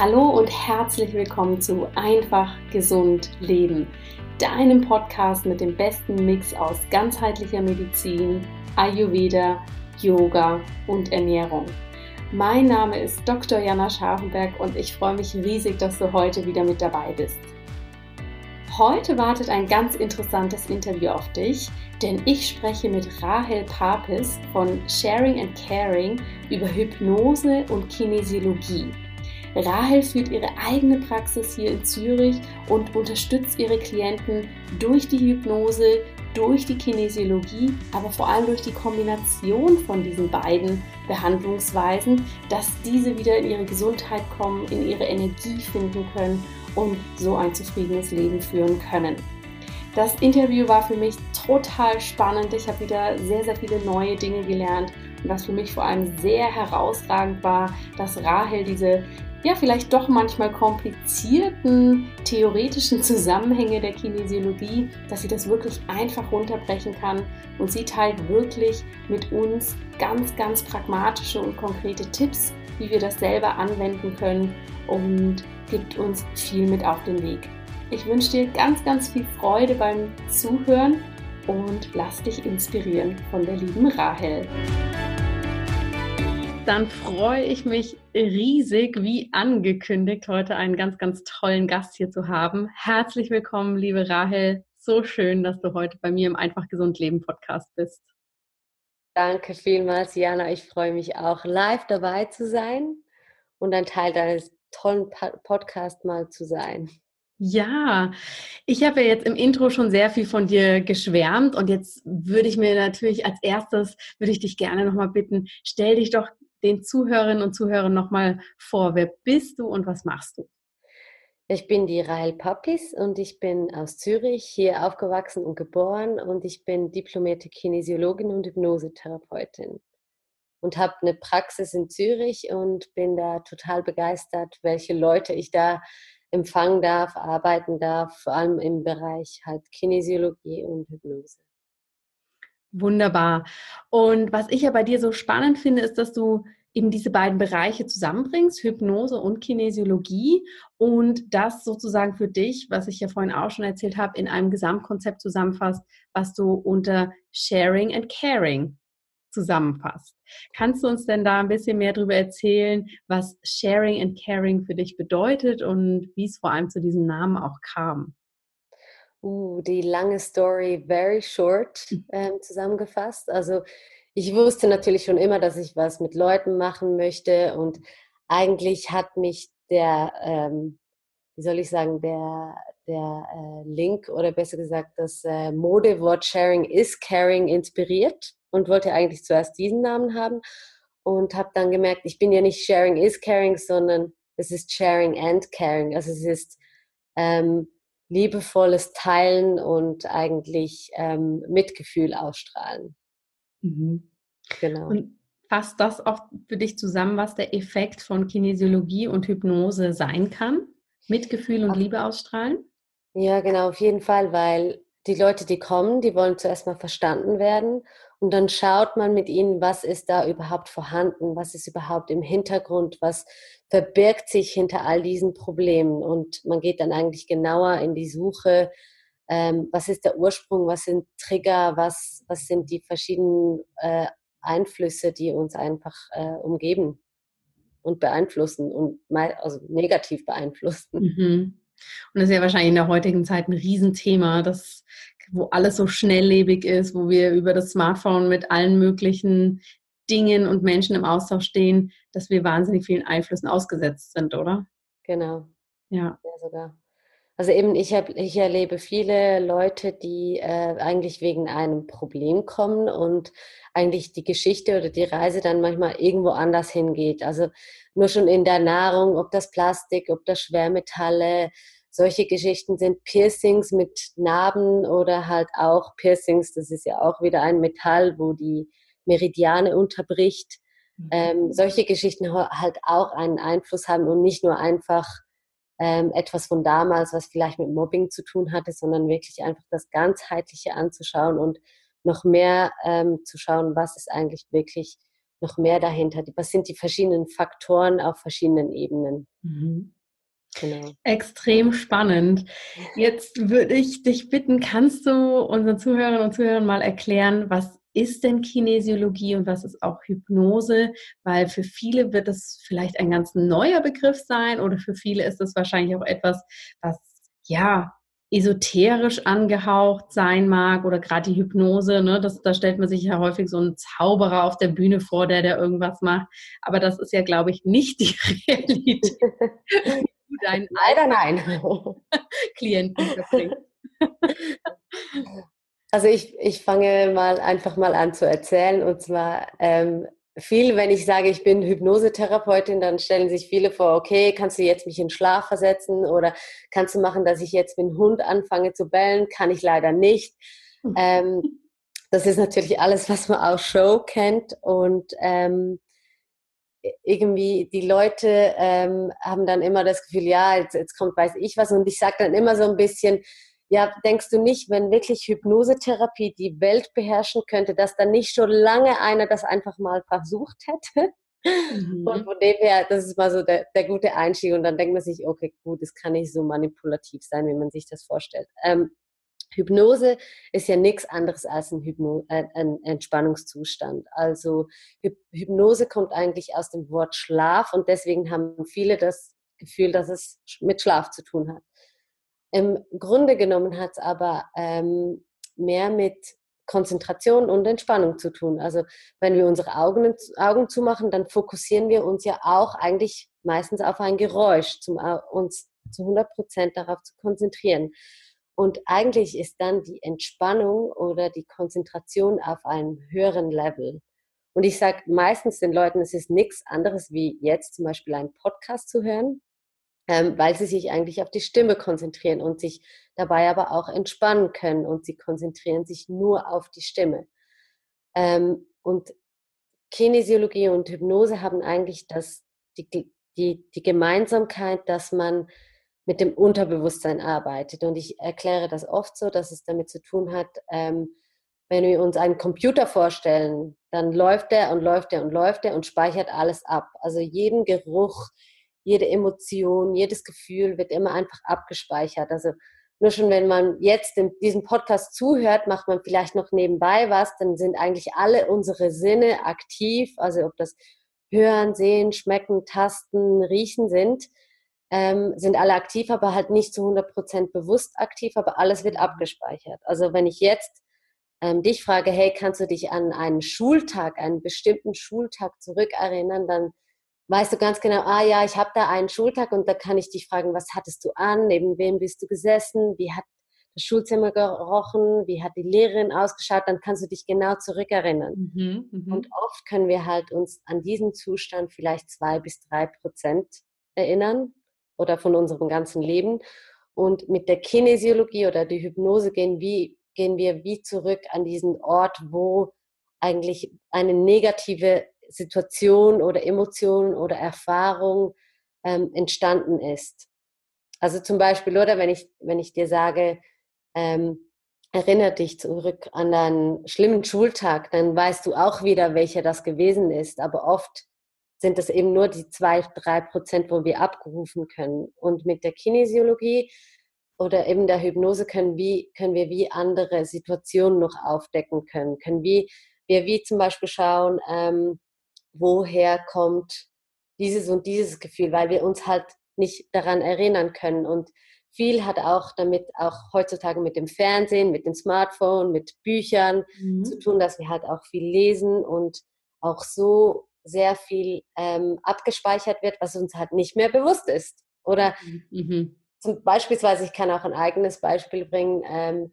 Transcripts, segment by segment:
Hallo und herzlich willkommen zu Einfach Gesund Leben, deinem Podcast mit dem besten Mix aus ganzheitlicher Medizin, Ayurveda, Yoga und Ernährung. Mein Name ist Dr. Jana Scharfenberg und ich freue mich riesig, dass du heute wieder mit dabei bist. Heute wartet ein ganz interessantes Interview auf dich, denn ich spreche mit Rahel Papis von Sharing and Caring über Hypnose und Kinesiologie. Rahel führt ihre eigene Praxis hier in Zürich und unterstützt ihre Klienten durch die Hypnose, durch die Kinesiologie, aber vor allem durch die Kombination von diesen beiden Behandlungsweisen, dass diese wieder in ihre Gesundheit kommen, in ihre Energie finden können und so ein zufriedenes Leben führen können. Das Interview war für mich total spannend. Ich habe wieder sehr, sehr viele neue Dinge gelernt. Und was für mich vor allem sehr herausragend war, dass Rahel diese ja, vielleicht doch manchmal komplizierten theoretischen Zusammenhänge der Kinesiologie, dass sie das wirklich einfach runterbrechen kann und sie teilt wirklich mit uns ganz, ganz pragmatische und konkrete Tipps, wie wir das selber anwenden können und gibt uns viel mit auf den Weg. Ich wünsche dir ganz, ganz viel Freude beim Zuhören und lass dich inspirieren von der lieben Rahel dann freue ich mich riesig, wie angekündigt, heute einen ganz, ganz tollen Gast hier zu haben. Herzlich willkommen, liebe Rahel. So schön, dass du heute bei mir im Einfach Gesund Leben Podcast bist. Danke vielmals, Jana. Ich freue mich auch, live dabei zu sein und ein Teil deines tollen Podcasts mal zu sein. Ja, ich habe ja jetzt im Intro schon sehr viel von dir geschwärmt und jetzt würde ich mir natürlich als erstes, würde ich dich gerne nochmal bitten, stell dich doch den Zuhörerinnen und Zuhörern nochmal vor. Wer bist du und was machst du? Ich bin die Rael Pappis und ich bin aus Zürich, hier aufgewachsen und geboren und ich bin diplomierte Kinesiologin und Hypnosetherapeutin und habe eine Praxis in Zürich und bin da total begeistert, welche Leute ich da empfangen darf, arbeiten darf, vor allem im Bereich halt Kinesiologie und Hypnose. Wunderbar. Und was ich ja bei dir so spannend finde, ist, dass du eben diese beiden Bereiche zusammenbringst, Hypnose und Kinesiologie und das sozusagen für dich, was ich ja vorhin auch schon erzählt habe, in einem Gesamtkonzept zusammenfasst, was du unter Sharing and Caring zusammenfasst. Kannst du uns denn da ein bisschen mehr darüber erzählen, was Sharing and Caring für dich bedeutet und wie es vor allem zu diesem Namen auch kam? Uh, die lange Story very short äh, zusammengefasst. Also ich wusste natürlich schon immer, dass ich was mit Leuten machen möchte und eigentlich hat mich der, ähm, wie soll ich sagen, der, der äh, Link oder besser gesagt das äh, Modewort Sharing is Caring inspiriert und wollte eigentlich zuerst diesen Namen haben und habe dann gemerkt, ich bin ja nicht Sharing is Caring, sondern es ist Sharing and Caring. Also es ist ähm, liebevolles Teilen und eigentlich ähm, Mitgefühl ausstrahlen. Mhm. Genau. Und fasst das auch für dich zusammen, was der Effekt von Kinesiologie und Hypnose sein kann? Mitgefühl und Liebe ausstrahlen? Ja, genau, auf jeden Fall, weil die Leute, die kommen, die wollen zuerst mal verstanden werden und dann schaut man mit ihnen, was ist da überhaupt vorhanden, was ist überhaupt im Hintergrund, was verbirgt sich hinter all diesen Problemen und man geht dann eigentlich genauer in die Suche, ähm, was ist der Ursprung, was sind Trigger, was, was sind die verschiedenen äh, Einflüsse, die uns einfach äh, umgeben und beeinflussen und also negativ beeinflussen. Mhm. Und das ist ja wahrscheinlich in der heutigen Zeit ein Riesenthema, das, wo alles so schnelllebig ist, wo wir über das Smartphone mit allen möglichen Dingen und Menschen im Austausch stehen, dass wir wahnsinnig vielen Einflüssen ausgesetzt sind, oder? Genau. Ja. ja sogar. Also eben, ich, hab, ich erlebe viele Leute, die äh, eigentlich wegen einem Problem kommen und eigentlich die Geschichte oder die Reise dann manchmal irgendwo anders hingeht. Also nur schon in der Nahrung, ob das Plastik, ob das Schwermetalle, solche Geschichten sind Piercings mit Narben oder halt auch Piercings, das ist ja auch wieder ein Metall, wo die Meridiane unterbricht. Mhm. Ähm, solche Geschichten halt auch einen Einfluss haben und nicht nur einfach ähm, etwas von damals, was vielleicht mit Mobbing zu tun hatte, sondern wirklich einfach das Ganzheitliche anzuschauen und noch mehr ähm, zu schauen, was ist eigentlich wirklich noch mehr dahinter? Was sind die verschiedenen Faktoren auf verschiedenen Ebenen? Mhm. Genau. Extrem spannend. Jetzt würde ich dich bitten, kannst du unseren Zuhörerinnen und Zuhörern mal erklären, was ist denn Kinesiologie und was ist auch Hypnose? Weil für viele wird es vielleicht ein ganz neuer Begriff sein oder für viele ist es wahrscheinlich auch etwas, was ja esoterisch angehaucht sein mag oder gerade die Hypnose, ne, das, da stellt man sich ja häufig so einen Zauberer auf der Bühne vor, der da irgendwas macht. Aber das ist ja, glaube ich, nicht die Realität. Dein Leider nein. Klienten verbringst. Also ich, ich fange mal einfach mal an zu erzählen und zwar ähm, viel, wenn ich sage, ich bin Hypnosetherapeutin, dann stellen sich viele vor, okay, kannst du jetzt mich in Schlaf versetzen oder kannst du machen, dass ich jetzt mit dem Hund anfange zu bellen? Kann ich leider nicht. Ähm, das ist natürlich alles, was man aus Show kennt und ähm, irgendwie die Leute ähm, haben dann immer das Gefühl, ja, jetzt, jetzt kommt weiß ich was und ich sage dann immer so ein bisschen, ja, denkst du nicht, wenn wirklich Hypnosetherapie die Welt beherrschen könnte, dass dann nicht schon lange einer das einfach mal versucht hätte? Mhm. Und von dem her, das ist mal so der, der, gute Einstieg. Und dann denkt man sich, okay, gut, es kann nicht so manipulativ sein, wie man sich das vorstellt. Ähm, Hypnose ist ja nichts anderes als ein, Hypno äh, ein Entspannungszustand. Also Hyp Hypnose kommt eigentlich aus dem Wort Schlaf und deswegen haben viele das Gefühl, dass es mit Schlaf zu tun hat. Im Grunde genommen hat es aber ähm, mehr mit Konzentration und Entspannung zu tun. Also wenn wir unsere Augen, Augen zumachen, dann fokussieren wir uns ja auch eigentlich meistens auf ein Geräusch, um uns zu 100 Prozent darauf zu konzentrieren. Und eigentlich ist dann die Entspannung oder die Konzentration auf einem höheren Level. Und ich sage meistens den Leuten, es ist nichts anderes wie jetzt zum Beispiel einen Podcast zu hören ähm, weil sie sich eigentlich auf die Stimme konzentrieren und sich dabei aber auch entspannen können und sie konzentrieren sich nur auf die Stimme. Ähm, und Kinesiologie und Hypnose haben eigentlich das, die, die, die Gemeinsamkeit, dass man mit dem Unterbewusstsein arbeitet. Und ich erkläre das oft so, dass es damit zu tun hat, ähm, wenn wir uns einen Computer vorstellen, dann läuft der und läuft der und läuft der und speichert alles ab. Also jeden Geruch, jede Emotion, jedes Gefühl wird immer einfach abgespeichert. Also nur schon, wenn man jetzt in diesem Podcast zuhört, macht man vielleicht noch nebenbei was, dann sind eigentlich alle unsere Sinne aktiv, also ob das Hören, Sehen, Schmecken, Tasten, Riechen sind, ähm, sind alle aktiv, aber halt nicht zu 100% bewusst aktiv, aber alles wird abgespeichert. Also wenn ich jetzt ähm, dich frage, hey, kannst du dich an einen Schultag, einen bestimmten Schultag zurückerinnern, dann weißt du ganz genau, ah ja, ich habe da einen Schultag und da kann ich dich fragen, was hattest du an, neben wem bist du gesessen, wie hat das Schulzimmer gerochen, wie hat die Lehrerin ausgeschaut, dann kannst du dich genau zurückerinnern. Mhm, mh. Und oft können wir halt uns an diesen Zustand vielleicht zwei bis drei Prozent erinnern oder von unserem ganzen Leben. Und mit der Kinesiologie oder der Hypnose gehen, wie, gehen wir wie zurück an diesen Ort, wo eigentlich eine negative Situation oder Emotion oder Erfahrung ähm, entstanden ist. Also zum Beispiel, oder wenn ich, wenn ich dir sage, ähm, erinnere dich zurück an deinen schlimmen Schultag, dann weißt du auch wieder, welcher das gewesen ist. Aber oft sind das eben nur die zwei, drei Prozent, wo wir abgerufen können. Und mit der Kinesiologie oder eben der Hypnose können, wie, können wir wie andere Situationen noch aufdecken können. Können wir, wir wie zum Beispiel schauen, ähm, woher kommt dieses und dieses Gefühl, weil wir uns halt nicht daran erinnern können. Und viel hat auch damit, auch heutzutage mit dem Fernsehen, mit dem Smartphone, mit Büchern mhm. zu tun, dass wir halt auch viel lesen und auch so sehr viel ähm, abgespeichert wird, was uns halt nicht mehr bewusst ist. Oder mhm. zum, beispielsweise, ich kann auch ein eigenes Beispiel bringen, ähm,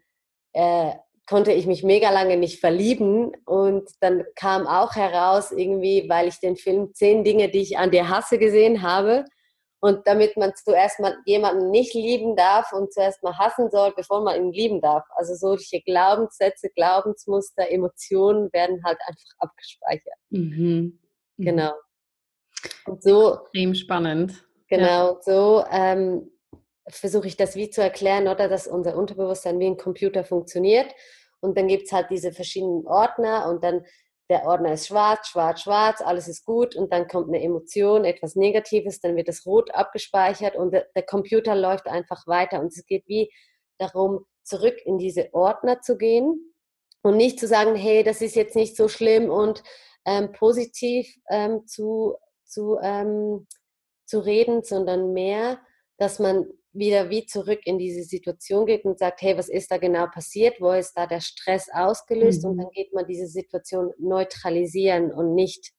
äh, konnte ich mich mega lange nicht verlieben und dann kam auch heraus irgendwie, weil ich den Film Zehn Dinge, die ich an dir hasse gesehen habe und damit man zuerst mal jemanden nicht lieben darf und zuerst mal hassen soll, bevor man ihn lieben darf. Also solche Glaubenssätze, Glaubensmuster, Emotionen werden halt einfach abgespeichert. Mhm. mhm. Genau. Und so extrem spannend. Genau, ja. so ähm, versuche ich das wie zu erklären, oder dass unser Unterbewusstsein wie ein Computer funktioniert. Und dann gibt es halt diese verschiedenen Ordner und dann der Ordner ist schwarz, schwarz, schwarz, alles ist gut. Und dann kommt eine Emotion, etwas Negatives, dann wird das rot abgespeichert und der, Computer läuft einfach weiter. Und es geht wie darum, zurück in diese Ordner zu gehen und nicht zu sagen, hey, das ist jetzt nicht so schlimm und ähm, positiv ähm, zu, zu, ähm, zu reden, sondern mehr, dass man wieder wie zurück in diese Situation geht und sagt, hey, was ist da genau passiert? Wo ist da der Stress ausgelöst? Mhm. Und dann geht man diese Situation neutralisieren und nicht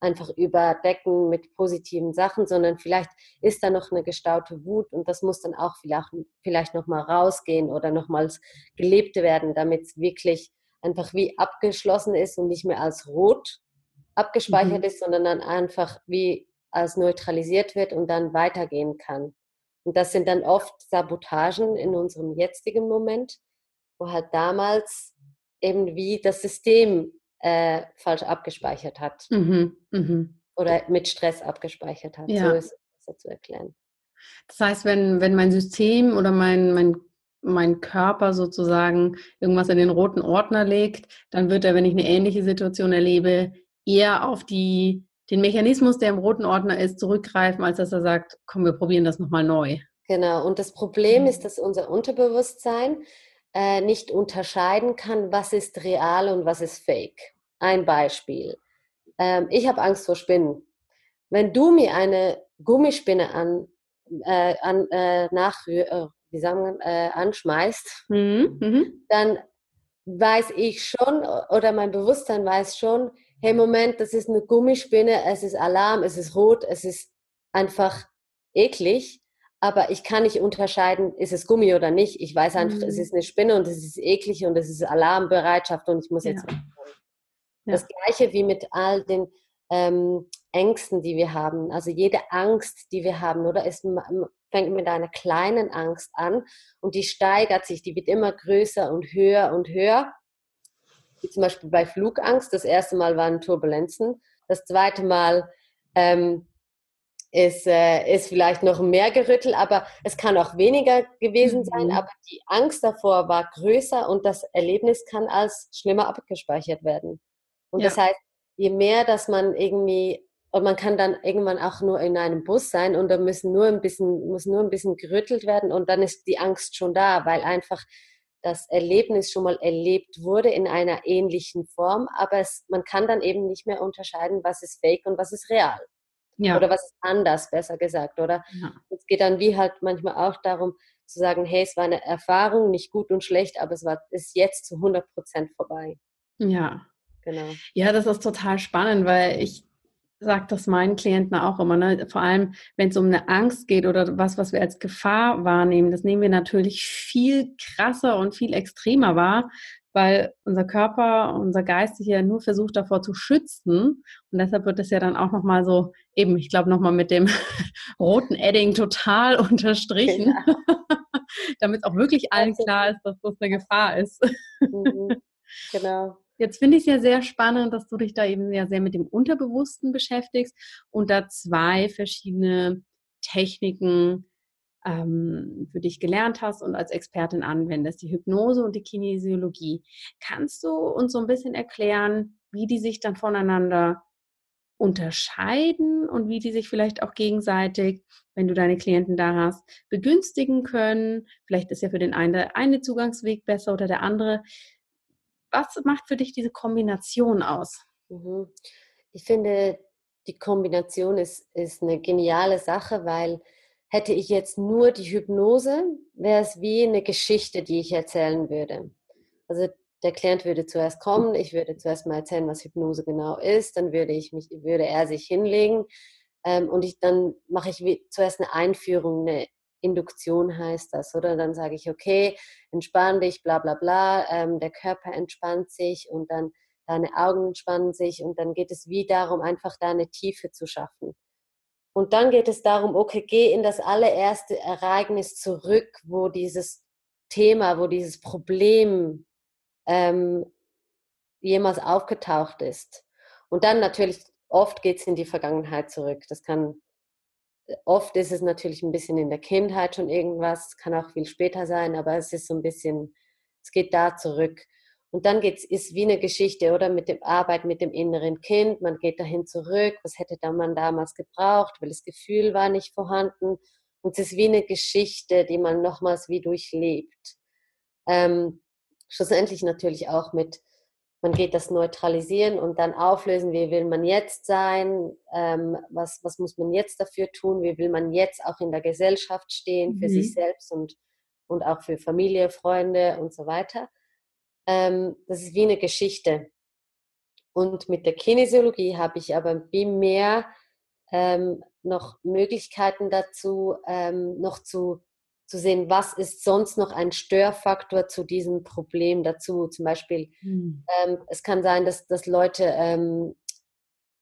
einfach überdecken mit positiven Sachen, sondern vielleicht ist da noch eine gestaute Wut und das muss dann auch vielleicht, vielleicht nochmal rausgehen oder nochmals gelebt werden, damit es wirklich einfach wie abgeschlossen ist und nicht mehr als rot abgespeichert mhm. ist, sondern dann einfach wie als neutralisiert wird und dann weitergehen kann. Und das sind dann oft Sabotagen in unserem jetzigen Moment, wo halt damals eben wie das System äh, falsch abgespeichert hat. Mhm, mh. Oder mit Stress abgespeichert hat. Ja. So ist es zu erklären. Das heißt, wenn, wenn mein System oder mein, mein, mein Körper sozusagen irgendwas in den roten Ordner legt, dann wird er, wenn ich eine ähnliche Situation erlebe, eher auf die den Mechanismus, der im roten Ordner ist, zurückgreifen, als dass er sagt, komm, wir probieren das nochmal neu. Genau, und das Problem mhm. ist, dass unser Unterbewusstsein äh, nicht unterscheiden kann, was ist real und was ist fake. Ein Beispiel. Ähm, ich habe Angst vor Spinnen. Wenn du mir eine Gummispinne an, äh, an äh, nach, äh, wie sagen äh, anschmeißt, mhm. Mhm. dann weiß ich schon oder mein Bewusstsein weiß schon, hey Moment, das ist eine Gummispinne, es ist Alarm, es ist rot, es ist einfach eklig, aber ich kann nicht unterscheiden, ist es Gummi oder nicht. Ich weiß einfach, mhm. es ist eine Spinne und es ist eklig und es ist Alarmbereitschaft und ich muss jetzt. Ja. Ja. Das gleiche wie mit all den ähm, Ängsten, die wir haben. Also jede Angst, die wir haben, oder es fängt mit einer kleinen Angst an und die steigert sich, die wird immer größer und höher und höher wie zum Beispiel bei Flugangst. Das erste Mal waren Turbulenzen. Das zweite Mal ähm, ist, äh, ist vielleicht noch mehr gerüttelt, aber es kann auch weniger gewesen sein. Mhm. Aber die Angst davor war größer und das Erlebnis kann als schlimmer abgespeichert werden. Und ja. das heißt, je mehr, dass man irgendwie und man kann dann irgendwann auch nur in einem Bus sein und da müssen nur ein bisschen, muss nur ein bisschen gerüttelt werden und dann ist die Angst schon da, weil einfach das Erlebnis schon mal erlebt wurde in einer ähnlichen Form, aber es, man kann dann eben nicht mehr unterscheiden, was ist fake und was ist real. Ja. Oder was ist anders, besser gesagt, oder? Ja. Es geht dann wie halt manchmal auch darum zu sagen, hey, es war eine Erfahrung, nicht gut und schlecht, aber es war, ist jetzt zu 100 Prozent vorbei. Ja. Genau. Ja, das ist total spannend, weil ich sage das meinen Klienten auch immer, ne? vor allem wenn es um eine Angst geht oder was, was wir als Gefahr wahrnehmen, das nehmen wir natürlich viel krasser und viel extremer wahr, weil unser Körper, unser Geist sich ja nur versucht davor zu schützen und deshalb wird es ja dann auch nochmal so, eben, ich glaube nochmal mit dem roten Edding total unterstrichen, ja. damit auch wirklich allen klar ist, dass das eine Gefahr ist. Mhm. Genau. Jetzt finde ich es ja sehr spannend, dass du dich da eben ja sehr mit dem Unterbewussten beschäftigst und da zwei verschiedene Techniken ähm, für dich gelernt hast und als Expertin anwendest, die Hypnose und die Kinesiologie. Kannst du uns so ein bisschen erklären, wie die sich dann voneinander unterscheiden und wie die sich vielleicht auch gegenseitig, wenn du deine Klienten da hast, begünstigen können? Vielleicht ist ja für den einen der eine Zugangsweg besser oder der andere was macht für dich diese Kombination aus? Mhm. Ich finde, die Kombination ist, ist eine geniale Sache, weil hätte ich jetzt nur die Hypnose, wäre es wie eine Geschichte, die ich erzählen würde. Also der Klient würde zuerst kommen, ich würde zuerst mal erzählen, was Hypnose genau ist, dann würde ich mich, würde er sich hinlegen ähm, und ich dann mache ich wie, zuerst eine Einführung, eine Induktion heißt das, oder? Dann sage ich, okay, entspann dich, bla bla bla, ähm, der Körper entspannt sich und dann deine Augen entspannen sich und dann geht es wie darum, einfach da eine Tiefe zu schaffen. Und dann geht es darum, okay, geh in das allererste Ereignis zurück, wo dieses Thema, wo dieses Problem ähm, jemals aufgetaucht ist. Und dann natürlich, oft geht es in die Vergangenheit zurück. Das kann oft ist es natürlich ein bisschen in der Kindheit schon irgendwas, kann auch viel später sein, aber es ist so ein bisschen, es geht da zurück. Und dann geht's, ist wie eine Geschichte, oder? Mit dem Arbeit mit dem inneren Kind. Man geht dahin zurück. Was hätte da man damals gebraucht? Weil das Gefühl war nicht vorhanden. Und es ist wie eine Geschichte, die man nochmals wie durchlebt. Ähm, schlussendlich natürlich auch mit, man geht das neutralisieren und dann auflösen, wie will man jetzt sein, ähm, was, was muss man jetzt dafür tun, wie will man jetzt auch in der Gesellschaft stehen, für mhm. sich selbst und, und auch für Familie, Freunde und so weiter. Ähm, das ist wie eine Geschichte. Und mit der Kinesiologie habe ich aber wie mehr ähm, noch Möglichkeiten dazu, ähm, noch zu, zu sehen, was ist sonst noch ein Störfaktor zu diesem Problem dazu. Zum Beispiel, hm. ähm, es kann sein, dass, dass Leute ähm,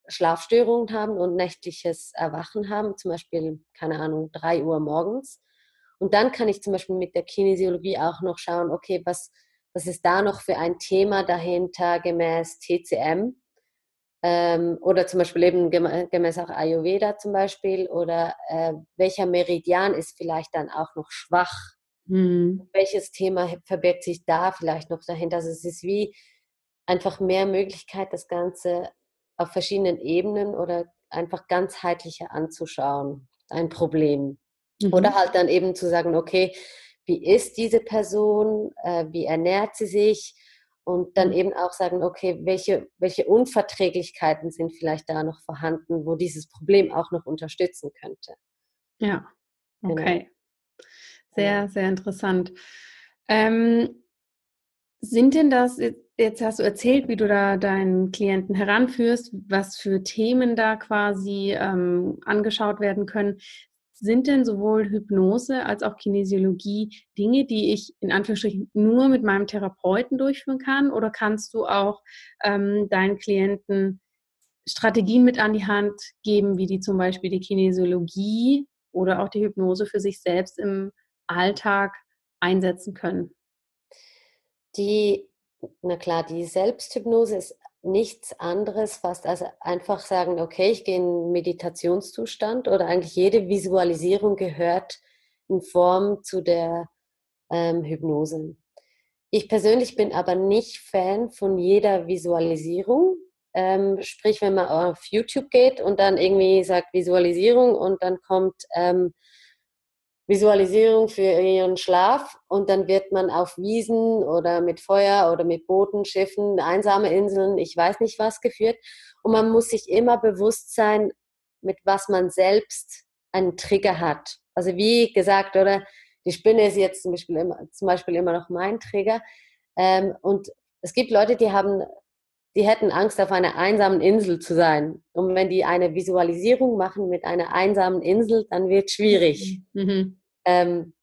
Schlafstörungen haben und nächtliches Erwachen haben, zum Beispiel, keine Ahnung, drei Uhr morgens. Und dann kann ich zum Beispiel mit der Kinesiologie auch noch schauen, okay, was, was ist da noch für ein Thema dahinter gemäß TCM? Ähm, oder zum Beispiel eben gemäß auch Ayurveda zum Beispiel. Oder äh, welcher Meridian ist vielleicht dann auch noch schwach? Mhm. Welches Thema verbirgt sich da vielleicht noch dahinter? Also es ist wie einfach mehr Möglichkeit, das Ganze auf verschiedenen Ebenen oder einfach ganzheitlicher anzuschauen, ein Problem. Mhm. Oder halt dann eben zu sagen, okay, wie ist diese Person, äh, wie ernährt sie sich und dann eben auch sagen, okay, welche, welche Unverträglichkeiten sind vielleicht da noch vorhanden, wo dieses Problem auch noch unterstützen könnte. Ja, genau. okay. Genau. Sehr, sehr interessant. Ähm, sind denn das, jetzt hast du erzählt, wie du da deinen Klienten heranführst, was für Themen da quasi ähm, angeschaut werden können. Sind denn sowohl Hypnose als auch Kinesiologie Dinge, die ich in Anführungsstrichen nur mit meinem Therapeuten durchführen kann? Oder kannst du auch ähm, deinen Klienten Strategien mit an die Hand geben, wie die zum Beispiel die Kinesiologie oder auch die Hypnose für sich selbst im Alltag einsetzen können? Die, na klar, die Selbsthypnose ist nichts anderes fast als einfach sagen, okay, ich gehe in Meditationszustand oder eigentlich jede Visualisierung gehört in Form zu der ähm, Hypnose. Ich persönlich bin aber nicht Fan von jeder Visualisierung. Ähm, sprich, wenn man auf YouTube geht und dann irgendwie sagt Visualisierung und dann kommt ähm, Visualisierung für ihren Schlaf und dann wird man auf Wiesen oder mit Feuer oder mit Booten, Schiffen, einsame Inseln, ich weiß nicht was geführt. Und man muss sich immer bewusst sein, mit was man selbst einen Trigger hat. Also wie gesagt, oder die Spinne ist jetzt zum Beispiel immer, zum Beispiel immer noch mein Trigger. Ähm, und es gibt Leute, die haben, die hätten Angst, auf einer einsamen Insel zu sein. Und wenn die eine Visualisierung machen mit einer einsamen Insel, dann wird es schwierig. Mhm. Ähm,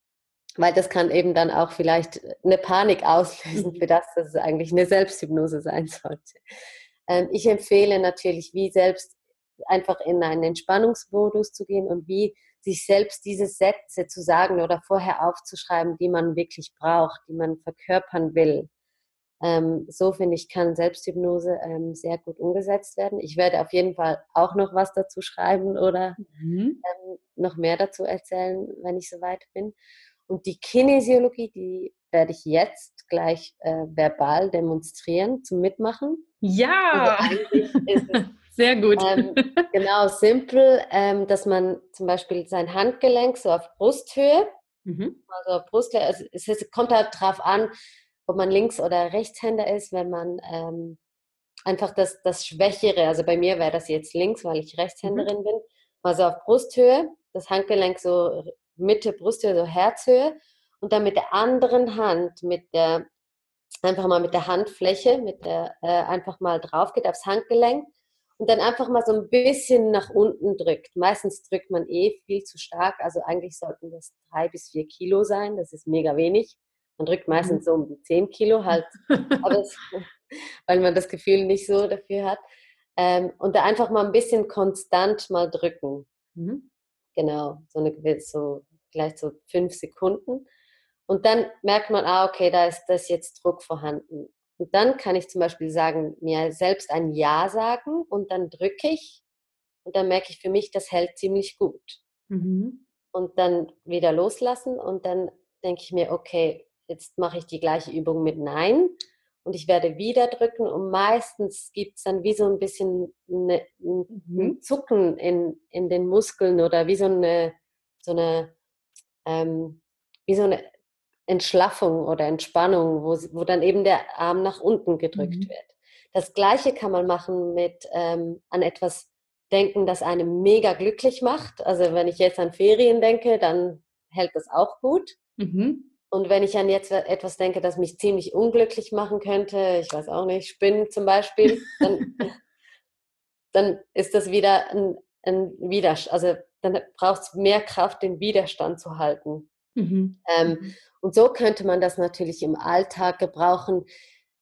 weil das kann eben dann auch vielleicht eine Panik auslösen für das, dass es eigentlich eine Selbsthypnose sein sollte. Ähm, ich empfehle natürlich, wie selbst einfach in einen Entspannungsmodus zu gehen und wie sich selbst diese Sätze zu sagen oder vorher aufzuschreiben, die man wirklich braucht, die man verkörpern will. Ähm, so finde ich, kann Selbsthypnose ähm, sehr gut umgesetzt werden. Ich werde auf jeden Fall auch noch was dazu schreiben oder mhm. ähm, noch mehr dazu erzählen, wenn ich soweit bin. Und die Kinesiologie, die werde ich jetzt gleich äh, verbal demonstrieren zum Mitmachen. Ja! Also sehr gut. Ähm, genau, simpel, ähm, dass man zum Beispiel sein Handgelenk so auf Brusthöhe, mhm. also Brusthöhe, also es, es kommt halt drauf an, ob man Links- oder Rechtshänder ist, wenn man ähm, einfach das, das Schwächere, also bei mir wäre das jetzt links, weil ich Rechtshänderin mhm. bin, also auf Brusthöhe, das Handgelenk so Mitte Brusthöhe, so Herzhöhe und dann mit der anderen Hand, mit der, einfach mal mit der Handfläche, mit der, äh, einfach mal drauf geht aufs Handgelenk und dann einfach mal so ein bisschen nach unten drückt. Meistens drückt man eh viel zu stark, also eigentlich sollten das drei bis vier Kilo sein, das ist mega wenig. Man drückt meistens mhm. so um die 10 Kilo halt, es, weil man das Gefühl nicht so dafür hat. Ähm, und da einfach mal ein bisschen konstant mal drücken. Mhm. Genau, so eine so vielleicht so fünf Sekunden. Und dann merkt man, ah, okay, da ist das jetzt Druck vorhanden. Und dann kann ich zum Beispiel sagen, mir selbst ein Ja sagen und dann drücke ich und dann merke ich für mich, das hält ziemlich gut. Mhm. Und dann wieder loslassen und dann denke ich mir, okay, jetzt mache ich die gleiche Übung mit Nein und ich werde wieder drücken und meistens gibt es dann wie so ein bisschen eine, ein mhm. Zucken in, in den Muskeln oder wie so eine, so eine, ähm, wie so eine Entschlaffung oder Entspannung, wo, wo dann eben der Arm nach unten gedrückt mhm. wird. Das gleiche kann man machen mit ähm, an etwas denken, das einem mega glücklich macht. Also wenn ich jetzt an Ferien denke, dann hält das auch gut. Mhm. Und wenn ich an jetzt etwas denke, das mich ziemlich unglücklich machen könnte, ich weiß auch nicht, Spinnen zum Beispiel, dann, dann ist das wieder ein, ein Widerstand. Also dann braucht es mehr Kraft, den Widerstand zu halten. Mhm. Ähm, mhm. und so könnte man das natürlich im Alltag gebrauchen.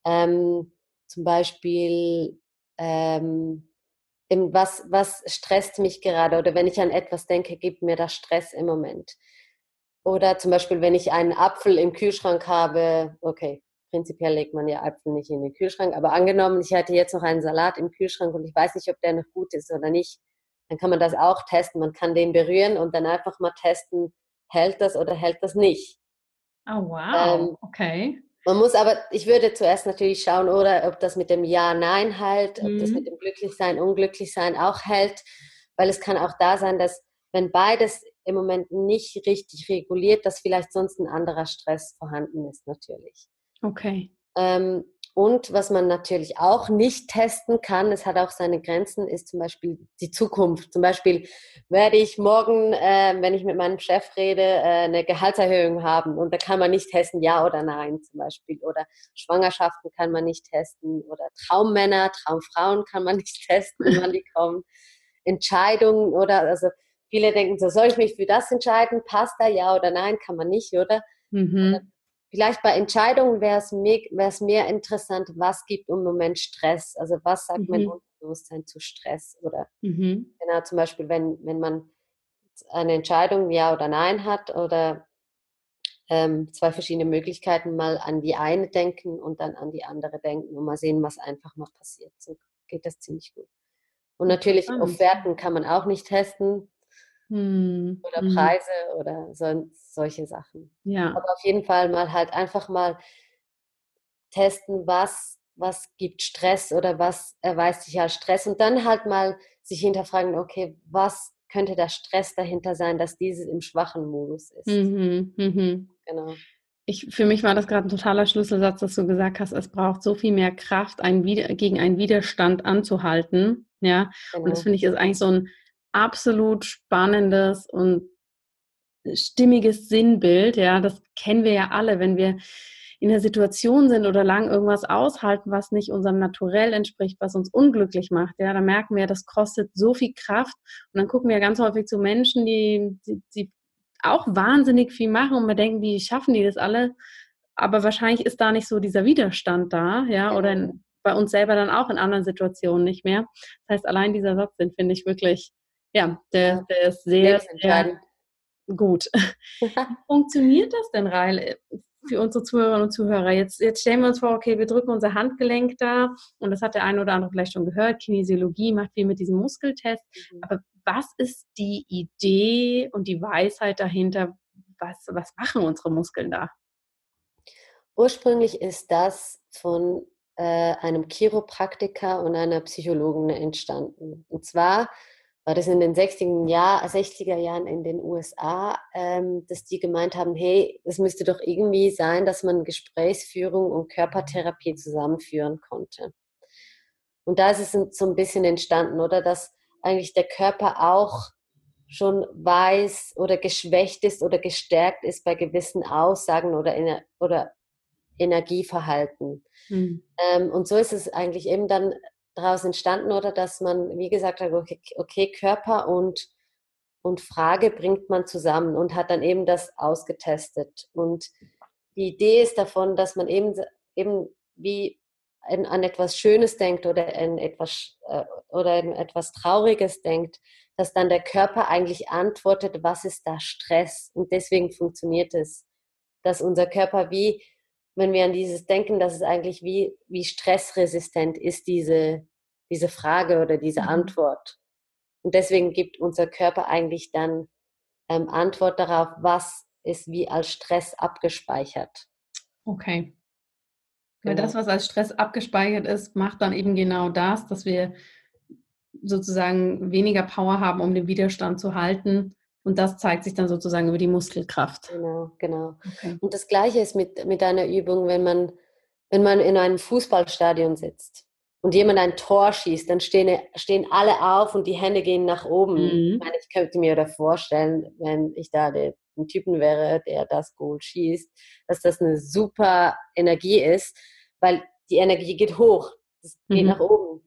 Ähm, zum Beispiel, ähm, was, was stresst mich gerade oder wenn ich an etwas denke, gibt mir das Stress im Moment. Oder zum Beispiel, wenn ich einen Apfel im Kühlschrank habe, okay, prinzipiell legt man ja Apfel nicht in den Kühlschrank, aber angenommen, ich hätte jetzt noch einen Salat im Kühlschrank und ich weiß nicht, ob der noch gut ist oder nicht, dann kann man das auch testen. Man kann den berühren und dann einfach mal testen, hält das oder hält das nicht. Oh, wow. Ähm, okay. Man muss aber, ich würde zuerst natürlich schauen, oder ob das mit dem Ja, Nein hält, mhm. ob das mhm. mit dem Glücklichsein, Unglücklichsein auch hält, weil es kann auch da sein, dass wenn beides im Moment nicht richtig reguliert, dass vielleicht sonst ein anderer Stress vorhanden ist, natürlich. Okay. Ähm, und was man natürlich auch nicht testen kann, es hat auch seine Grenzen, ist zum Beispiel die Zukunft. Zum Beispiel werde ich morgen, äh, wenn ich mit meinem Chef rede, äh, eine Gehaltserhöhung haben. Und da kann man nicht testen, ja oder nein zum Beispiel. Oder Schwangerschaften kann man nicht testen. Oder Traummänner, Traumfrauen kann man nicht testen, wann die kommen. Entscheidungen oder also viele denken so, soll ich mich für das entscheiden? Passt da ja oder nein? Kann man nicht, oder? Mhm. Vielleicht bei Entscheidungen wäre es mehr, mehr interessant, was gibt im Moment Stress? Also was sagt mhm. mein Unterbewusstsein zu Stress? Oder mhm. genau zum Beispiel, wenn, wenn man eine Entscheidung ja oder nein hat oder ähm, zwei verschiedene Möglichkeiten, mal an die eine denken und dann an die andere denken und mal sehen, was einfach mal passiert. So geht das ziemlich gut. Und natürlich Offerten kann man auch nicht testen. Hm. Oder hm. Preise oder so, solche Sachen. Ja. Aber auf jeden Fall mal halt einfach mal testen, was, was gibt Stress oder was erweist sich als Stress und dann halt mal sich hinterfragen, okay, was könnte der Stress dahinter sein, dass dieses im schwachen Modus ist. Mhm, mhm. Genau. Ich, für mich war das gerade ein totaler Schlüsselsatz, dass du gesagt hast, es braucht so viel mehr Kraft, einen, gegen einen Widerstand anzuhalten. Ja, genau. und das genau. finde ich ist eigentlich so ein absolut spannendes und stimmiges Sinnbild. Ja, das kennen wir ja alle, wenn wir in der Situation sind oder lang irgendwas aushalten, was nicht unserem Naturell entspricht, was uns unglücklich macht, ja, dann merken wir, das kostet so viel Kraft. Und dann gucken wir ganz häufig zu Menschen, die, die, die auch wahnsinnig viel machen und wir denken, wie schaffen die das alle? Aber wahrscheinlich ist da nicht so dieser Widerstand da, ja, oder in, bei uns selber dann auch in anderen Situationen nicht mehr. Das heißt, allein dieser Satz, den finde ich wirklich ja, der, der ist sehr, sehr gut. Wie funktioniert das denn, Reil, für unsere Zuhörerinnen und Zuhörer? Jetzt, jetzt stellen wir uns vor, okay, wir drücken unser Handgelenk da und das hat der eine oder andere vielleicht schon gehört. Kinesiologie macht viel mit diesem Muskeltest. Mhm. Aber was ist die Idee und die Weisheit dahinter? Was, was machen unsere Muskeln da? Ursprünglich ist das von äh, einem Chiropraktiker und einer Psychologin entstanden. Und zwar war das in den 60er, Jahr, 60er Jahren in den USA, ähm, dass die gemeint haben, hey, es müsste doch irgendwie sein, dass man Gesprächsführung und Körpertherapie zusammenführen konnte. Und da ist es so ein bisschen entstanden, oder dass eigentlich der Körper auch schon weiß oder geschwächt ist oder gestärkt ist bei gewissen Aussagen oder, Ener oder Energieverhalten. Mhm. Ähm, und so ist es eigentlich eben dann daraus entstanden oder dass man, wie gesagt okay, okay, Körper und, und Frage bringt man zusammen und hat dann eben das ausgetestet. Und die Idee ist davon, dass man eben, eben wie an, an etwas Schönes denkt oder an etwas, äh, oder an etwas Trauriges denkt, dass dann der Körper eigentlich antwortet, was ist da Stress? Und deswegen funktioniert es, dass unser Körper wie wenn wir an dieses denken, dass es eigentlich wie, wie stressresistent ist, diese, diese Frage oder diese mhm. Antwort. Und deswegen gibt unser Körper eigentlich dann ähm, Antwort darauf, was ist wie als Stress abgespeichert. Okay. Weil das, was als Stress abgespeichert ist, macht dann eben genau das, dass wir sozusagen weniger Power haben, um den Widerstand zu halten. Und das zeigt sich dann sozusagen über die Muskelkraft. Genau, genau. Okay. Und das Gleiche ist mit, mit einer Übung, wenn man, wenn man in einem Fußballstadion sitzt und jemand ein Tor schießt, dann stehen, stehen alle auf und die Hände gehen nach oben. Mhm. Ich, meine, ich könnte mir da vorstellen, wenn ich da der, ein Typen wäre, der das Goal schießt, dass das eine super Energie ist, weil die Energie geht hoch, das geht mhm. nach oben.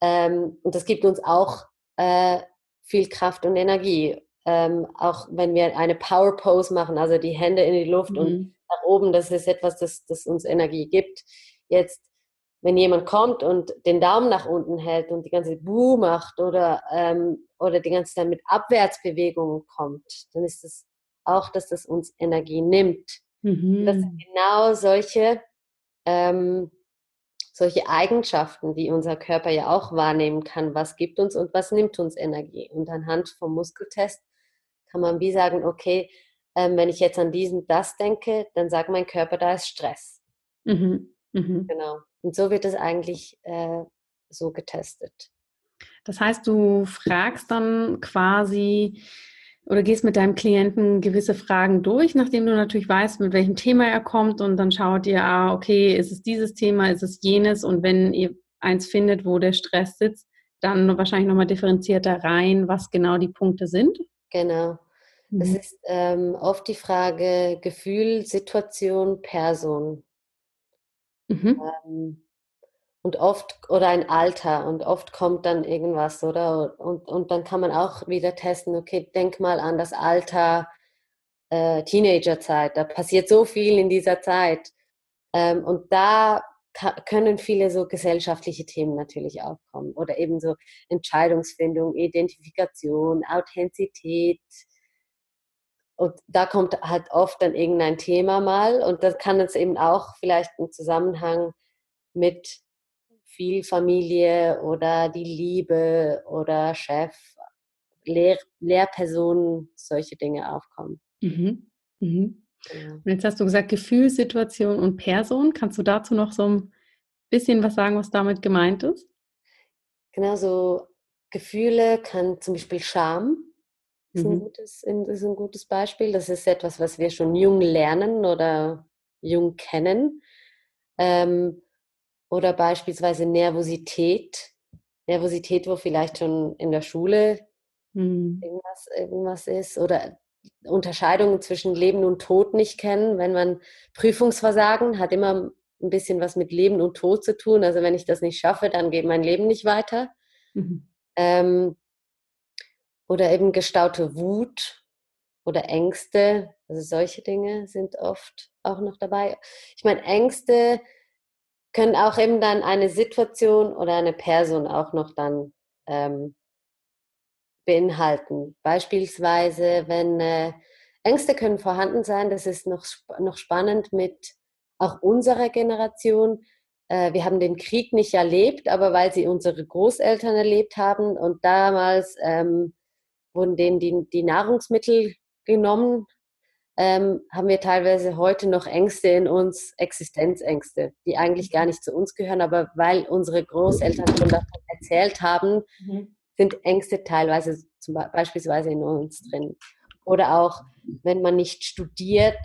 Ähm, und das gibt uns auch äh, viel Kraft und Energie. Ähm, auch wenn wir eine Power Pose machen, also die Hände in die Luft mhm. und nach oben, das ist etwas, das, das uns Energie gibt. Jetzt, wenn jemand kommt und den Daumen nach unten hält und die ganze Buh macht oder, ähm, oder die ganze Zeit mit Abwärtsbewegungen kommt, dann ist es das auch, dass das uns Energie nimmt. Mhm. Das sind genau solche ähm, solche Eigenschaften, die unser Körper ja auch wahrnehmen kann, was gibt uns und was nimmt uns Energie. Und anhand vom Muskeltest kann man wie sagen, okay, ähm, wenn ich jetzt an diesen das denke, dann sagt mein Körper, da ist Stress. Mhm. Mhm. Genau. Und so wird es eigentlich äh, so getestet. Das heißt, du fragst dann quasi, oder gehst mit deinem Klienten gewisse Fragen durch, nachdem du natürlich weißt, mit welchem Thema er kommt und dann schaut ihr, ah, okay, ist es dieses Thema, ist es jenes und wenn ihr eins findet, wo der Stress sitzt, dann wahrscheinlich nochmal differenzierter rein, was genau die Punkte sind. Genau. Mhm. Es ist ähm, oft die Frage Gefühl, Situation, Person. Mhm. Ähm, und oft oder ein Alter und oft kommt dann irgendwas, oder? Und, und dann kann man auch wieder testen, okay, denk mal an das Alter äh, Teenagerzeit, da passiert so viel in dieser Zeit. Ähm, und da können viele so gesellschaftliche Themen natürlich aufkommen oder eben so Entscheidungsfindung, Identifikation, Authentizität. Und da kommt halt oft dann irgendein Thema mal und das kann jetzt eben auch vielleicht im Zusammenhang mit viel Familie oder die Liebe oder Chef, Lehr Lehrpersonen, solche Dinge aufkommen. Mhm. Mhm. Genau. Und jetzt hast du gesagt, Gefühlssituation und Person. Kannst du dazu noch so ein bisschen was sagen, was damit gemeint ist? Genau, so Gefühle kann zum Beispiel Scham ist, mhm. ein gutes, ist ein gutes Beispiel. Das ist etwas, was wir schon jung lernen oder jung kennen. Ähm, oder beispielsweise Nervosität. Nervosität, wo vielleicht schon in der Schule mhm. irgendwas, irgendwas ist. Oder Unterscheidungen zwischen Leben und Tod nicht kennen. Wenn man Prüfungsversagen hat immer ein bisschen was mit Leben und Tod zu tun. Also wenn ich das nicht schaffe, dann geht mein Leben nicht weiter. Mhm. Ähm, oder eben gestaute Wut oder Ängste. Also solche Dinge sind oft auch noch dabei. Ich meine, Ängste können auch eben dann eine Situation oder eine Person auch noch dann ähm, beinhalten. Beispielsweise, wenn äh, Ängste können vorhanden sein, das ist noch, noch spannend mit auch unserer Generation. Äh, wir haben den Krieg nicht erlebt, aber weil sie unsere Großeltern erlebt haben und damals ähm, wurden denen die, die Nahrungsmittel genommen ähm, haben wir teilweise heute noch Ängste in uns, Existenzängste, die eigentlich gar nicht zu uns gehören, aber weil unsere Großeltern schon davon erzählt haben, mhm. Sind Ängste teilweise zum, beispielsweise in uns drin. Oder auch, wenn man nicht studiert,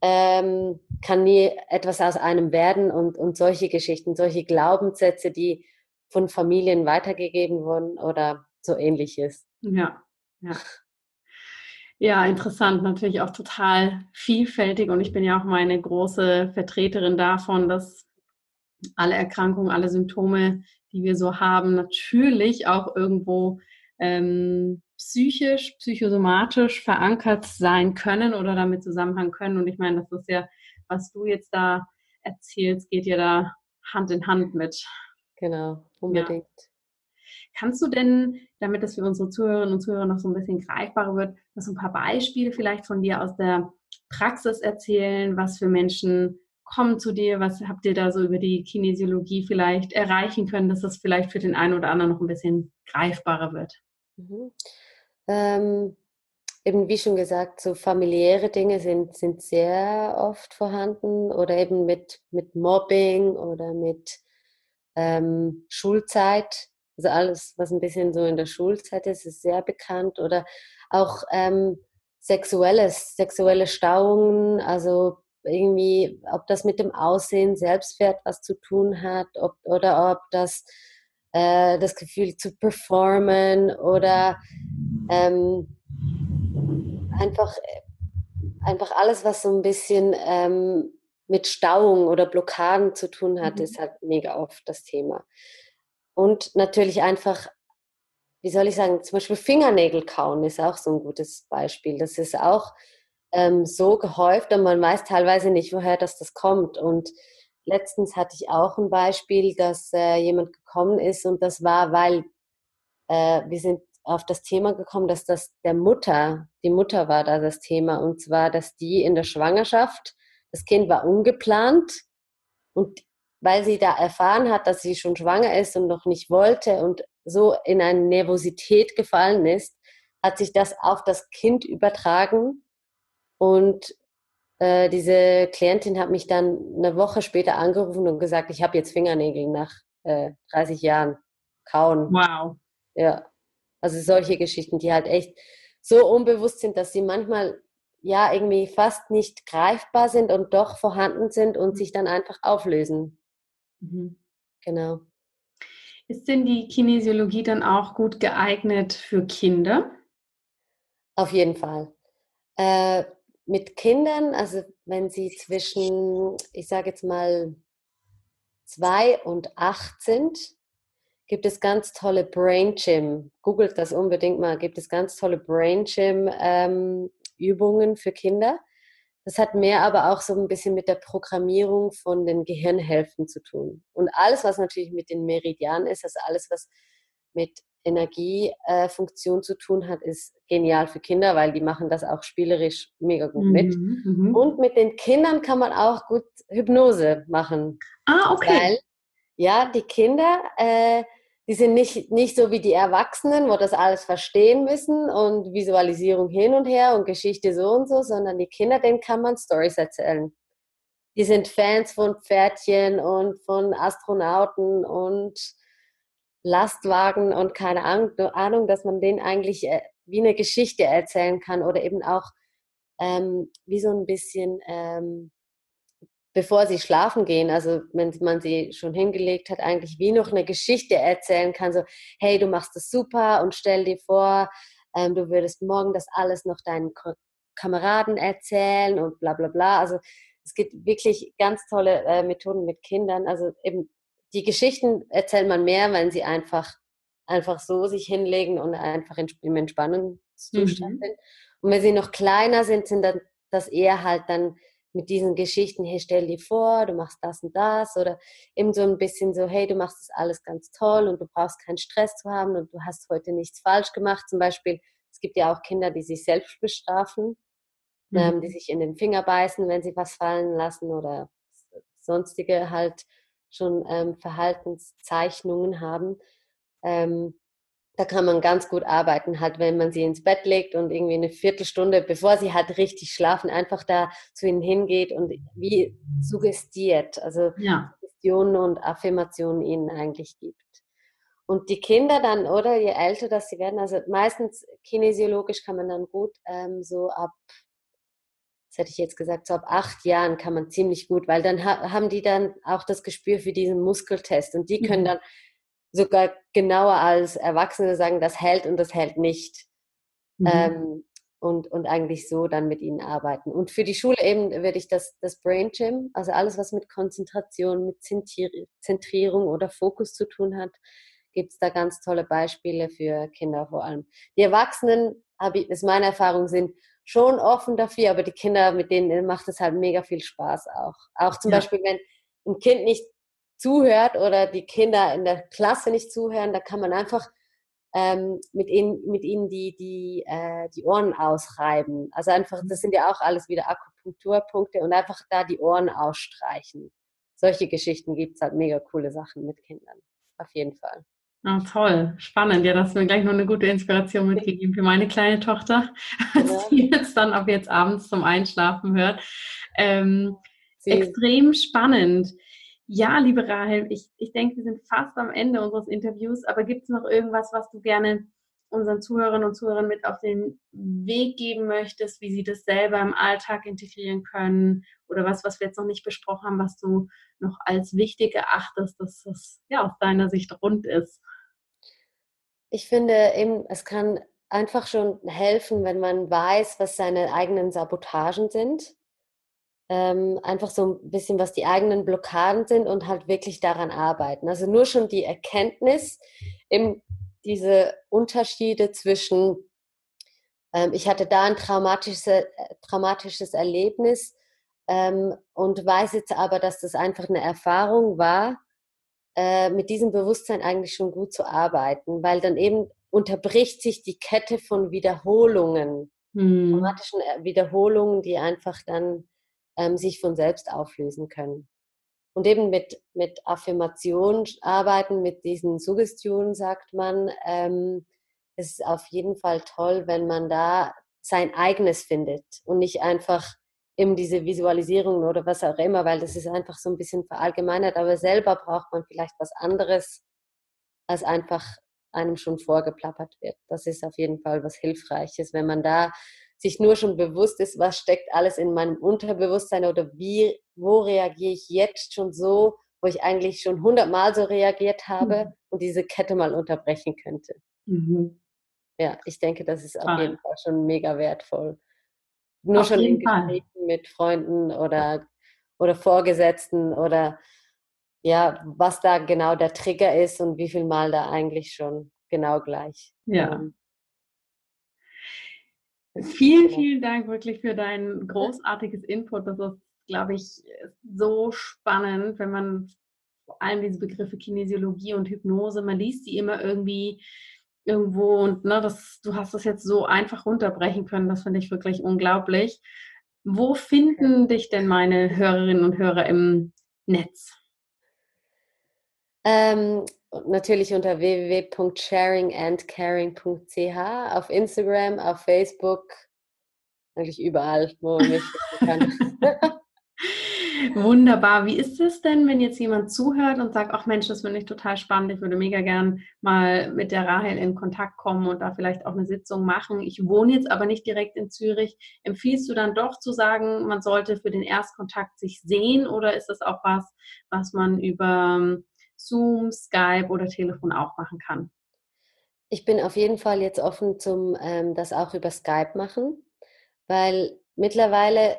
ähm, kann nie etwas aus einem werden und, und solche Geschichten, solche Glaubenssätze, die von Familien weitergegeben wurden oder so ähnliches. Ja, ja. Ja, interessant, natürlich auch total vielfältig und ich bin ja auch meine große Vertreterin davon, dass alle Erkrankungen, alle Symptome, die wir so haben, natürlich auch irgendwo ähm, psychisch, psychosomatisch verankert sein können oder damit zusammenhängen können. Und ich meine, das ist ja, was du jetzt da erzählst, geht ja da Hand in Hand mit. Genau, unbedingt. Ja. Kannst du denn, damit das für unsere Zuhörerinnen und Zuhörer noch so ein bisschen greifbarer wird, noch so ein paar Beispiele vielleicht von dir aus der Praxis erzählen, was für Menschen kommen zu dir, was habt ihr da so über die Kinesiologie vielleicht erreichen können, dass das vielleicht für den einen oder anderen noch ein bisschen greifbarer wird? Mhm. Ähm, eben wie schon gesagt, so familiäre Dinge sind, sind sehr oft vorhanden oder eben mit, mit Mobbing oder mit ähm, Schulzeit. Also alles, was ein bisschen so in der Schulzeit ist, ist sehr bekannt. Oder auch ähm, sexuelles, sexuelle Stauungen, also irgendwie, ob das mit dem Aussehen, Selbstwert was zu tun hat, ob, oder ob das äh, das Gefühl zu performen oder ähm, einfach, einfach alles, was so ein bisschen ähm, mit Stauung oder Blockaden zu tun hat, mhm. ist halt mega oft das Thema. Und natürlich einfach, wie soll ich sagen, zum Beispiel Fingernägel kauen ist auch so ein gutes Beispiel. Das ist auch ähm, so gehäuft und man weiß teilweise nicht, woher das, das kommt. Und letztens hatte ich auch ein Beispiel, dass äh, jemand gekommen ist und das war, weil äh, wir sind auf das Thema gekommen, dass das der Mutter, die Mutter war da das Thema und zwar, dass die in der Schwangerschaft, das Kind war ungeplant und weil sie da erfahren hat, dass sie schon schwanger ist und noch nicht wollte und so in eine Nervosität gefallen ist, hat sich das auf das Kind übertragen und äh, diese Klientin hat mich dann eine Woche später angerufen und gesagt, ich habe jetzt Fingernägel nach äh, 30 Jahren kauen. Wow. Ja. Also solche Geschichten, die halt echt so unbewusst sind, dass sie manchmal ja irgendwie fast nicht greifbar sind und doch vorhanden sind und sich dann einfach auflösen. Mhm. Genau. Ist denn die Kinesiologie dann auch gut geeignet für Kinder? Auf jeden Fall. Äh, mit Kindern, also wenn sie zwischen, ich sage jetzt mal, zwei und acht sind, gibt es ganz tolle Brain Gym. Googelt das unbedingt mal. Gibt es ganz tolle Brain Gym ähm, Übungen für Kinder. Das hat mehr aber auch so ein bisschen mit der Programmierung von den Gehirnhälften zu tun. Und alles, was natürlich mit den Meridianen ist, also alles, was mit Energiefunktion äh, zu tun hat, ist genial für Kinder, weil die machen das auch spielerisch mega gut mhm, mit. Mhm. Und mit den Kindern kann man auch gut Hypnose machen. Ah, okay. Weil, ja, die Kinder, äh, die sind nicht, nicht so wie die Erwachsenen, wo das alles verstehen müssen und Visualisierung hin und her und Geschichte so und so, sondern die Kinder, denen kann man Stories erzählen. Die sind Fans von Pferdchen und von Astronauten und Lastwagen und keine Ahnung, dass man denen eigentlich äh, wie eine Geschichte erzählen kann oder eben auch ähm, wie so ein bisschen, ähm, bevor sie schlafen gehen, also wenn man sie schon hingelegt hat, eigentlich wie noch eine Geschichte erzählen kann, so, hey, du machst das super und stell dir vor, ähm, du würdest morgen das alles noch deinen Ko Kameraden erzählen und bla bla bla. Also es gibt wirklich ganz tolle äh, Methoden mit Kindern, also eben die Geschichten erzählt man mehr, wenn sie einfach, einfach so sich hinlegen und einfach im Entspannungszustand mhm. sind. Und wenn sie noch kleiner sind, sind dann das eher halt dann mit diesen Geschichten, hey, stell dir vor, du machst das und das oder eben so ein bisschen so, hey, du machst das alles ganz toll und du brauchst keinen Stress zu haben und du hast heute nichts falsch gemacht. Zum Beispiel, es gibt ja auch Kinder, die sich selbst bestrafen, mhm. ähm, die sich in den Finger beißen, wenn sie was fallen lassen oder sonstige halt schon ähm, Verhaltenszeichnungen haben. Ähm, da kann man ganz gut arbeiten, halt, wenn man sie ins Bett legt und irgendwie eine Viertelstunde, bevor sie halt richtig schlafen, einfach da zu ihnen hingeht und wie suggestiert, also ja. Suggestionen und Affirmationen ihnen eigentlich gibt. Und die Kinder dann, oder je älter das sie werden, also meistens kinesiologisch kann man dann gut ähm, so ab das hätte ich jetzt gesagt, so ab acht Jahren kann man ziemlich gut, weil dann ha haben die dann auch das Gespür für diesen Muskeltest und die können mhm. dann sogar genauer als Erwachsene sagen, das hält und das hält nicht. Mhm. Ähm, und, und eigentlich so dann mit ihnen arbeiten. Und für die Schule eben würde ich das, das Brain Gym, also alles, was mit Konzentration, mit Zentrierung oder Fokus zu tun hat, gibt es da ganz tolle Beispiele für Kinder vor allem. Die Erwachsenen, habe ich, ist meine Erfahrung, sind schon offen dafür, aber die Kinder, mit denen macht es halt mega viel Spaß auch. Auch zum ja. Beispiel, wenn ein Kind nicht zuhört oder die Kinder in der Klasse nicht zuhören, da kann man einfach ähm, mit ihnen, mit ihnen die, die, äh, die Ohren ausreiben. Also einfach, das sind ja auch alles wieder Akupunkturpunkte und einfach da die Ohren ausstreichen. Solche Geschichten gibt es halt mega coole Sachen mit Kindern. Auf jeden Fall. Ah, toll, spannend. Ja, das ist mir gleich noch eine gute Inspiration mitgegeben für meine kleine Tochter, ja. die jetzt dann ab jetzt abends zum Einschlafen hört. Ähm, extrem spannend. Ja, liebe Rahel, ich, ich denke, wir sind fast am Ende unseres Interviews, aber gibt es noch irgendwas, was du gerne unseren Zuhörerinnen und Zuhörern mit auf den Weg geben möchtest, wie sie das selber im Alltag integrieren können oder was, was wir jetzt noch nicht besprochen haben, was du noch als wichtig erachtest, dass das ja aus deiner Sicht rund ist? Ich finde eben, es kann einfach schon helfen, wenn man weiß, was seine eigenen Sabotagen sind. Ähm, einfach so ein bisschen, was die eigenen Blockaden sind und halt wirklich daran arbeiten. Also nur schon die Erkenntnis, eben diese Unterschiede zwischen, ähm, ich hatte da ein traumatisches, äh, traumatisches Erlebnis ähm, und weiß jetzt aber, dass das einfach eine Erfahrung war, äh, mit diesem Bewusstsein eigentlich schon gut zu arbeiten, weil dann eben unterbricht sich die Kette von Wiederholungen, hm. traumatischen äh, Wiederholungen, die einfach dann ähm, sich von selbst auflösen können. Und eben mit, mit Affirmation arbeiten, mit diesen Suggestionen, sagt man, ähm, ist auf jeden Fall toll, wenn man da sein eigenes findet und nicht einfach eben diese Visualisierung oder was auch immer, weil das ist einfach so ein bisschen verallgemeinert, aber selber braucht man vielleicht was anderes, als einfach einem schon vorgeplappert wird. Das ist auf jeden Fall was Hilfreiches, wenn man da sich nur schon bewusst ist, was steckt alles in meinem Unterbewusstsein oder wie, wo reagiere ich jetzt schon so, wo ich eigentlich schon hundertmal so reagiert habe mhm. und diese Kette mal unterbrechen könnte. Mhm. Ja, ich denke, das ist auf jeden Fall schon mega wertvoll. Nur auf schon in Gesprächen Fall. mit Freunden oder, oder Vorgesetzten oder ja, was da genau der Trigger ist und wie viel Mal da eigentlich schon genau gleich. Ja. Ähm, Vielen, vielen Dank wirklich für dein großartiges Input. Das ist, glaube ich, so spannend, wenn man vor allem diese Begriffe Kinesiologie und Hypnose, man liest die immer irgendwie irgendwo und ne, das, du hast das jetzt so einfach runterbrechen können. Das finde ich wirklich unglaublich. Wo finden dich denn meine Hörerinnen und Hörer im Netz? Ähm, natürlich unter www.sharingandcaring.ch auf Instagram, auf Facebook, eigentlich überall, wo man mich kann. Wunderbar. Wie ist es denn, wenn jetzt jemand zuhört und sagt, ach Mensch, das finde ich total spannend, ich würde mega gern mal mit der Rahel in Kontakt kommen und da vielleicht auch eine Sitzung machen. Ich wohne jetzt aber nicht direkt in Zürich. Empfiehlst du dann doch zu sagen, man sollte für den Erstkontakt sich sehen oder ist das auch was, was man über Zoom, Skype oder Telefon auch machen kann? Ich bin auf jeden Fall jetzt offen zum ähm, das auch über Skype machen, weil mittlerweile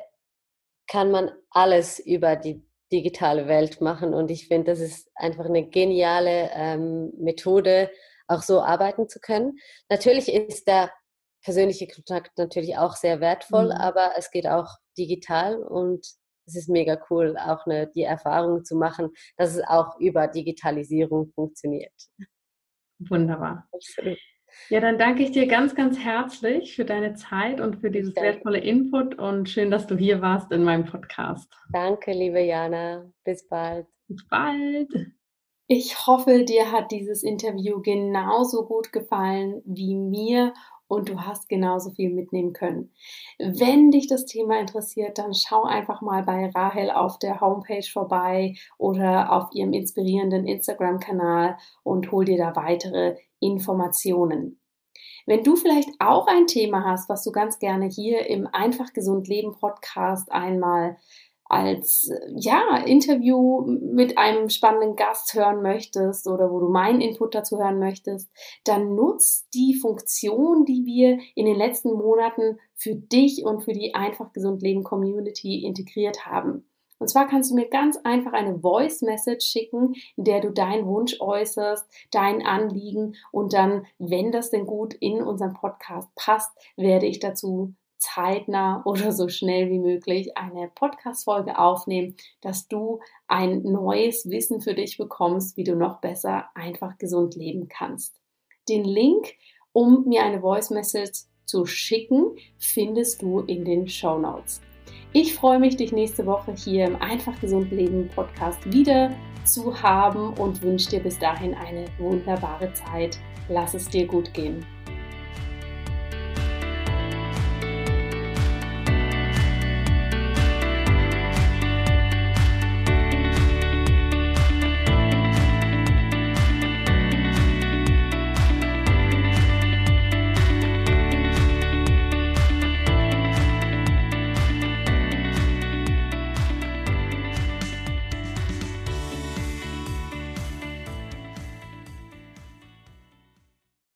kann man alles über die digitale Welt machen und ich finde, das ist einfach eine geniale ähm, Methode, auch so arbeiten zu können. Natürlich ist der persönliche Kontakt natürlich auch sehr wertvoll, mhm. aber es geht auch digital und es ist mega cool, auch eine, die Erfahrung zu machen, dass es auch über Digitalisierung funktioniert. Wunderbar. Absolut. Ja, dann danke ich dir ganz, ganz herzlich für deine Zeit und für dieses danke. wertvolle Input und schön, dass du hier warst in meinem Podcast. Danke, liebe Jana. Bis bald. Bis bald. Ich hoffe, dir hat dieses Interview genauso gut gefallen wie mir und du hast genauso viel mitnehmen können. Wenn dich das Thema interessiert, dann schau einfach mal bei Rahel auf der Homepage vorbei oder auf ihrem inspirierenden Instagram-Kanal und hol dir da weitere Informationen. Wenn du vielleicht auch ein Thema hast, was du ganz gerne hier im Einfach Gesund Leben Podcast einmal als ja, Interview mit einem spannenden Gast hören möchtest oder wo du meinen Input dazu hören möchtest, dann nutz die Funktion, die wir in den letzten Monaten für dich und für die Einfach Gesund Leben Community integriert haben. Und zwar kannst du mir ganz einfach eine Voice Message schicken, in der du deinen Wunsch äußerst, dein Anliegen und dann, wenn das denn gut in unseren Podcast passt, werde ich dazu zeitnah oder so schnell wie möglich eine Podcast-Folge aufnehmen, dass du ein neues Wissen für dich bekommst, wie du noch besser einfach gesund leben kannst. Den Link, um mir eine Voice Message zu schicken, findest du in den Show Notes. Ich freue mich, dich nächste Woche hier im Einfach Gesund Leben Podcast wieder zu haben und wünsche dir bis dahin eine wunderbare Zeit. Lass es dir gut gehen.